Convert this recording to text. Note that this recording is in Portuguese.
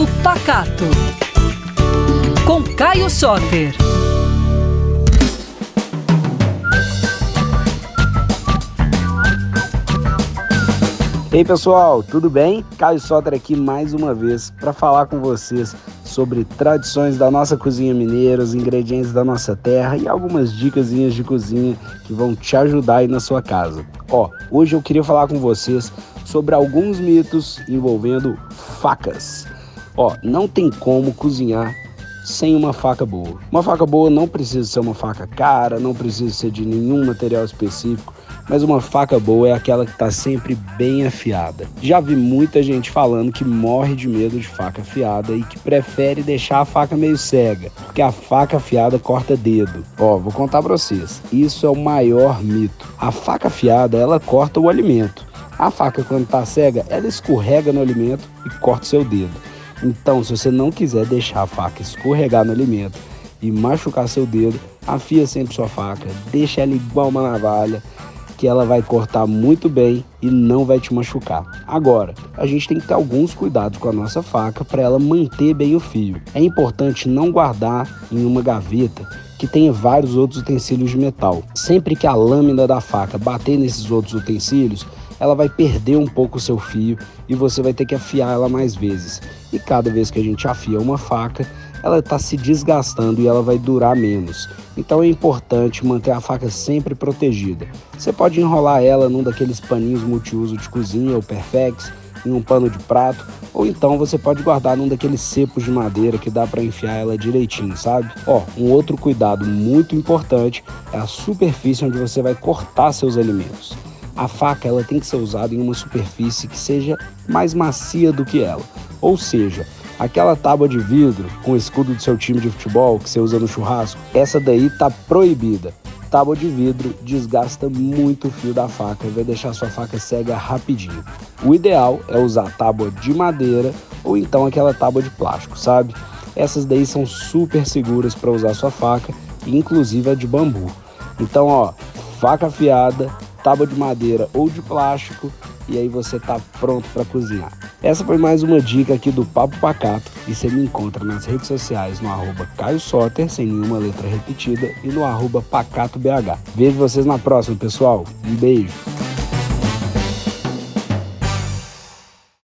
Papo Pacato. Com Caio Soter. Ei pessoal, tudo bem? Caio Soter aqui mais uma vez para falar com vocês sobre tradições da nossa cozinha mineira, os ingredientes da nossa terra e algumas dicas de cozinha que vão te ajudar aí na sua casa. Ó, hoje eu queria falar com vocês sobre alguns mitos envolvendo facas. Ó, não tem como cozinhar sem uma faca boa. Uma faca boa não precisa ser uma faca cara, não precisa ser de nenhum material específico mas uma faca boa é aquela que está sempre bem afiada. Já vi muita gente falando que morre de medo de faca afiada e que prefere deixar a faca meio cega, porque a faca afiada corta dedo. Ó, vou contar para vocês. Isso é o maior mito. A faca afiada, ela corta o alimento. A faca quando está cega, ela escorrega no alimento e corta seu dedo. Então, se você não quiser deixar a faca escorregar no alimento e machucar seu dedo, afia sempre sua faca, deixa ela igual uma navalha que ela vai cortar muito bem e não vai te machucar. Agora, a gente tem que ter alguns cuidados com a nossa faca para ela manter bem o fio. É importante não guardar em uma gaveta que tenha vários outros utensílios de metal. Sempre que a lâmina da faca bater nesses outros utensílios, ela vai perder um pouco o seu fio e você vai ter que afiar ela mais vezes. E cada vez que a gente afia uma faca, ela está se desgastando e ela vai durar menos. Então é importante manter a faca sempre protegida. Você pode enrolar ela num daqueles paninhos multiuso de cozinha ou perfex, em um pano de prato, ou então você pode guardar num daqueles cepos de madeira que dá para enfiar ela direitinho, sabe? Ó, um outro cuidado muito importante é a superfície onde você vai cortar seus alimentos. A faca ela tem que ser usada em uma superfície que seja mais macia do que ela, ou seja, Aquela tábua de vidro com o escudo do seu time de futebol que você usa no churrasco, essa daí tá proibida. Tábua de vidro desgasta muito o fio da faca e vai deixar sua faca cega rapidinho. O ideal é usar tábua de madeira ou então aquela tábua de plástico, sabe? Essas daí são super seguras para usar sua faca, inclusive a de bambu. Então, ó, faca afiada, tábua de madeira ou de plástico e aí você tá pronto para cozinhar. Essa foi mais uma dica aqui do Papo Pacato e você me encontra nas redes sociais no arroba Caio sem nenhuma letra repetida, e no arroba PacatoBH. Vejo vocês na próxima, pessoal. Um beijo.